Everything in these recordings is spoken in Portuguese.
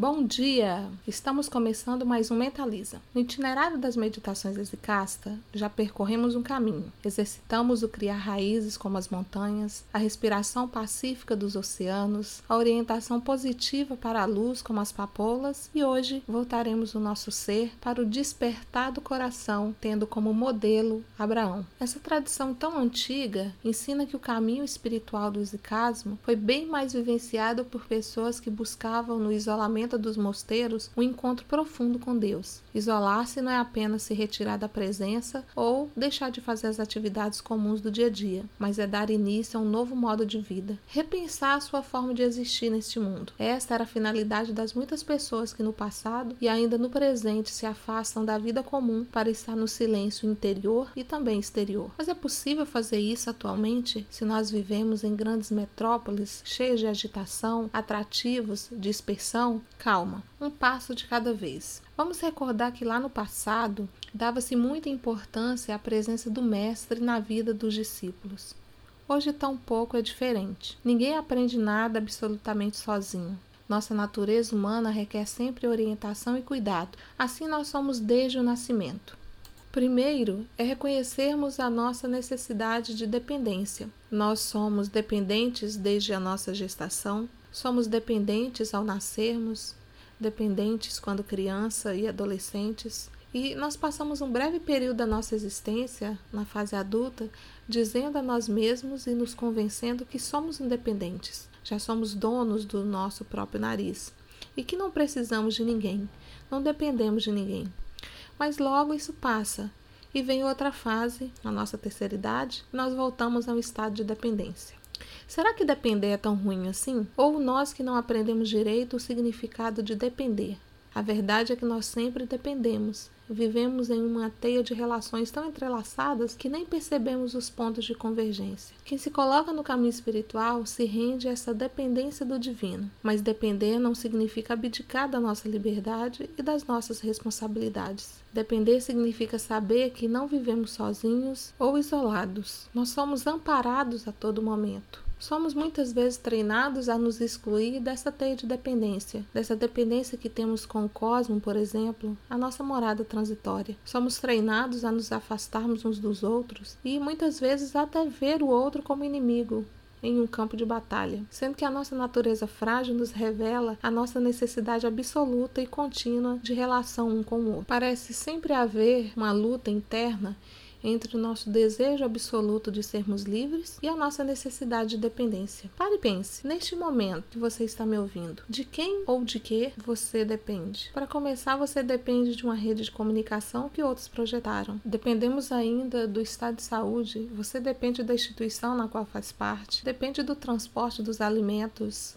Bom dia! Estamos começando mais um Mentaliza. No itinerário das meditações Exicasta, já percorremos um caminho. Exercitamos o criar raízes como as montanhas, a respiração pacífica dos oceanos, a orientação positiva para a luz como as papolas e hoje voltaremos o nosso ser para o despertar do coração, tendo como modelo Abraão. Essa tradição tão antiga ensina que o caminho espiritual do exicasmo foi bem mais vivenciado por pessoas que buscavam no isolamento dos mosteiros um encontro profundo com Deus. Isolar-se não é apenas se retirar da presença ou deixar de fazer as atividades comuns do dia a dia, mas é dar início a um novo modo de vida, repensar a sua forma de existir neste mundo. Esta era a finalidade das muitas pessoas que no passado e ainda no presente se afastam da vida comum para estar no silêncio interior e também exterior. Mas é possível fazer isso atualmente se nós vivemos em grandes metrópoles cheias de agitação, atrativos, dispersão? Calma, um passo de cada vez. Vamos recordar que lá no passado dava-se muita importância à presença do Mestre na vida dos discípulos. Hoje, tão pouco é diferente. Ninguém aprende nada absolutamente sozinho. Nossa natureza humana requer sempre orientação e cuidado. Assim, nós somos desde o nascimento. Primeiro é reconhecermos a nossa necessidade de dependência. Nós somos dependentes desde a nossa gestação, Somos dependentes ao nascermos, dependentes quando criança e adolescentes, e nós passamos um breve período da nossa existência, na fase adulta, dizendo a nós mesmos e nos convencendo que somos independentes, já somos donos do nosso próprio nariz. E que não precisamos de ninguém, não dependemos de ninguém. Mas logo isso passa. E vem outra fase, na nossa terceira idade, nós voltamos ao estado de dependência. Será que depender é tão ruim assim? Ou nós que não aprendemos direito o significado de depender? A verdade é que nós sempre dependemos. Vivemos em uma teia de relações tão entrelaçadas que nem percebemos os pontos de convergência. Quem se coloca no caminho espiritual se rende a essa dependência do divino, mas depender não significa abdicar da nossa liberdade e das nossas responsabilidades. Depender significa saber que não vivemos sozinhos ou isolados. Nós somos amparados a todo momento. Somos muitas vezes treinados a nos excluir dessa teia de dependência, dessa dependência que temos com o cosmo, por exemplo, a nossa morada transitória. Somos treinados a nos afastarmos uns dos outros e muitas vezes até ver o outro como inimigo, em um campo de batalha, sendo que a nossa natureza frágil nos revela a nossa necessidade absoluta e contínua de relação um com o outro. Parece sempre haver uma luta interna entre o nosso desejo absoluto de sermos livres e a nossa necessidade de dependência. Pare e pense, neste momento que você está me ouvindo, de quem ou de que você depende? Para começar, você depende de uma rede de comunicação que outros projetaram. Dependemos ainda do estado de saúde, você depende da instituição na qual faz parte, depende do transporte dos alimentos,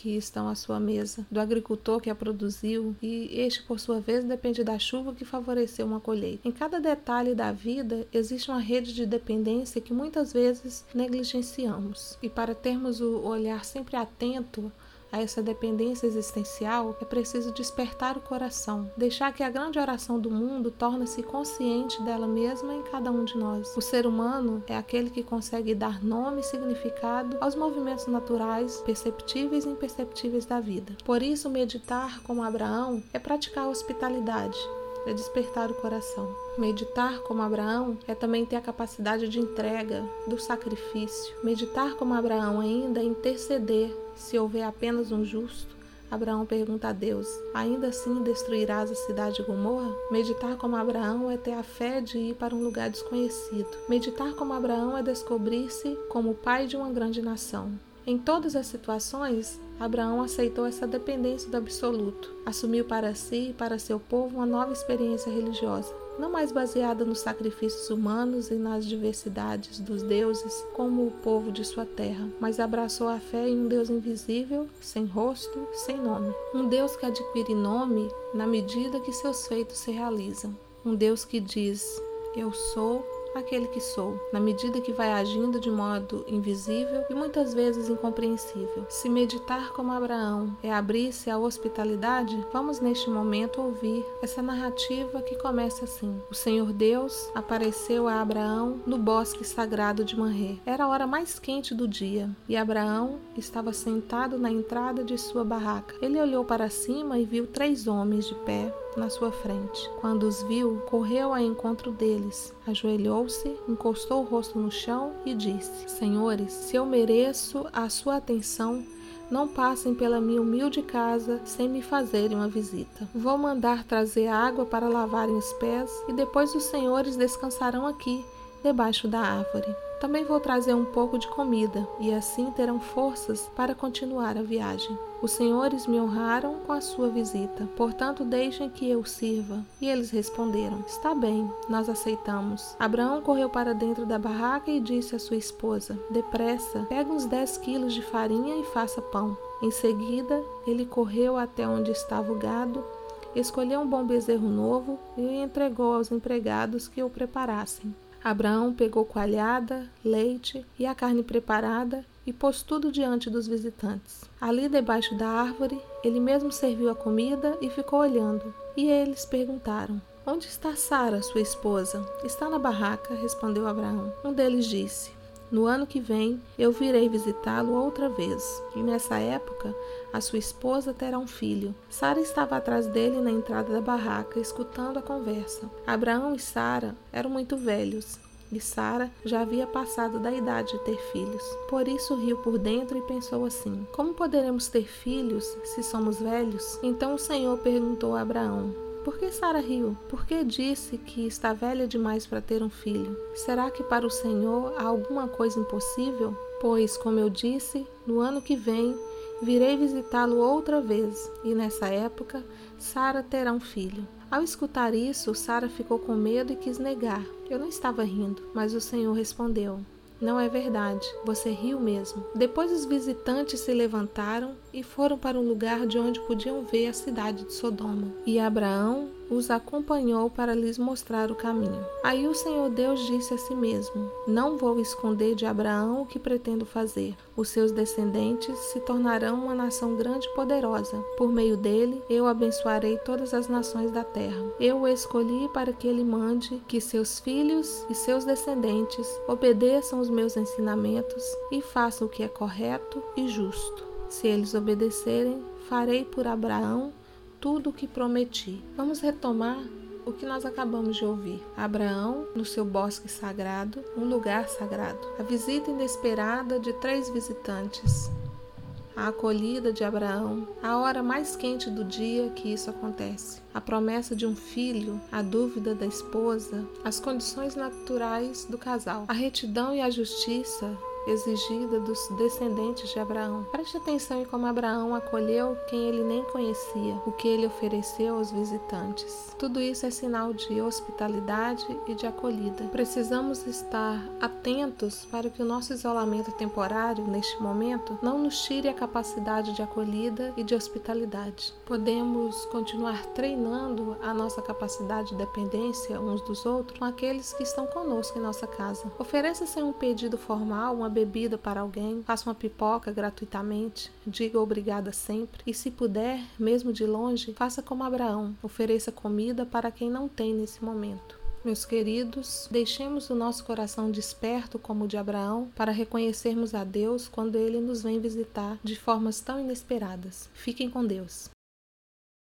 que estão à sua mesa, do agricultor que a produziu, e este, por sua vez, depende da chuva que favoreceu uma colheita. Em cada detalhe da vida existe uma rede de dependência que muitas vezes negligenciamos. E para termos o olhar sempre atento a essa dependência existencial, é preciso despertar o coração, deixar que a grande oração do mundo torne-se consciente dela mesma em cada um de nós. O ser humano é aquele que consegue dar nome e significado aos movimentos naturais, perceptíveis e imperceptíveis da vida. Por isso, meditar como Abraão é praticar a hospitalidade, é despertar o coração. Meditar como Abraão é também ter a capacidade de entrega, do sacrifício. Meditar como Abraão ainda é interceder se houver apenas um justo. Abraão pergunta a Deus: Ainda assim destruirás a cidade de Gomorra? Meditar como Abraão é ter a fé de ir para um lugar desconhecido. Meditar como Abraão é descobrir-se como pai de uma grande nação. Em todas as situações, Abraão aceitou essa dependência do absoluto, assumiu para si e para seu povo uma nova experiência religiosa, não mais baseada nos sacrifícios humanos e nas diversidades dos deuses, como o povo de sua terra, mas abraçou a fé em um Deus invisível, sem rosto, sem nome. Um Deus que adquire nome na medida que seus feitos se realizam. Um Deus que diz: Eu sou aquele que sou, na medida que vai agindo de modo invisível e muitas vezes incompreensível. Se meditar como Abraão é abrir-se à hospitalidade, vamos neste momento ouvir essa narrativa que começa assim: O Senhor Deus apareceu a Abraão no bosque sagrado de Manré. Era a hora mais quente do dia e Abraão estava sentado na entrada de sua barraca. Ele olhou para cima e viu três homens de pé na sua frente. Quando os viu, correu ao encontro deles, ajoelhou-se, encostou o rosto no chão e disse: Senhores, se eu mereço a sua atenção, não passem pela minha humilde casa sem me fazerem uma visita. Vou mandar trazer água para lavarem os pés e depois os senhores descansarão aqui, debaixo da árvore. Também vou trazer um pouco de comida, e assim terão forças para continuar a viagem. Os senhores me honraram com a sua visita, portanto deixem que eu sirva. E eles responderam: Está bem, nós aceitamos. Abraão correu para dentro da barraca e disse à sua esposa: Depressa, pega uns 10 quilos de farinha e faça pão. Em seguida, ele correu até onde estava o gado, escolheu um bom bezerro novo e o entregou aos empregados que o preparassem. Abraão pegou coalhada, leite e a carne preparada e pôs tudo diante dos visitantes. Ali debaixo da árvore, ele mesmo serviu a comida e ficou olhando. E eles perguntaram: Onde está Sara, sua esposa? Está na barraca, respondeu Abraão. Um deles disse: no ano que vem eu virei visitá-lo outra vez, e nessa época a sua esposa terá um filho. Sara estava atrás dele na entrada da barraca, escutando a conversa. Abraão e Sara eram muito velhos, e Sara já havia passado da idade de ter filhos. Por isso riu por dentro e pensou assim: Como poderemos ter filhos se somos velhos? Então o Senhor perguntou a Abraão: por que Sara riu? Por que disse que está velha demais para ter um filho? Será que para o Senhor há alguma coisa impossível? Pois, como eu disse, no ano que vem virei visitá-lo outra vez, e nessa época Sara terá um filho. Ao escutar isso, Sara ficou com medo e quis negar. Eu não estava rindo, mas o Senhor respondeu: não é verdade, você riu mesmo. Depois os visitantes se levantaram e foram para um lugar de onde podiam ver a cidade de Sodoma. E Abraão os acompanhou para lhes mostrar o caminho. Aí o Senhor Deus disse a si mesmo: Não vou esconder de Abraão o que pretendo fazer. Os seus descendentes se tornarão uma nação grande e poderosa. Por meio dele, eu abençoarei todas as nações da terra. Eu o escolhi para que ele mande que seus filhos e seus descendentes obedeçam os meus ensinamentos e façam o que é correto e justo. Se eles obedecerem, farei por Abraão tudo o que prometi. Vamos retomar o que nós acabamos de ouvir. Abraão, no seu bosque sagrado, um lugar sagrado. A visita inesperada de três visitantes. A acolhida de Abraão, a hora mais quente do dia que isso acontece. A promessa de um filho, a dúvida da esposa, as condições naturais do casal. A retidão e a justiça exigida dos descendentes de Abraão. Preste atenção em como Abraão acolheu quem ele nem conhecia, o que ele ofereceu aos visitantes. Tudo isso é sinal de hospitalidade e de acolhida. Precisamos estar atentos para que o nosso isolamento temporário, neste momento, não nos tire a capacidade de acolhida e de hospitalidade. Podemos continuar treinando a nossa capacidade de dependência uns dos outros com aqueles que estão conosco em nossa casa. Ofereça-se um pedido formal, uma bebida para alguém, faça uma pipoca gratuitamente, diga obrigada sempre e, se puder, mesmo de longe, faça como Abraão, ofereça comida para quem não tem nesse momento. Meus queridos, deixemos o nosso coração desperto como o de Abraão para reconhecermos a Deus quando ele nos vem visitar de formas tão inesperadas. Fiquem com Deus.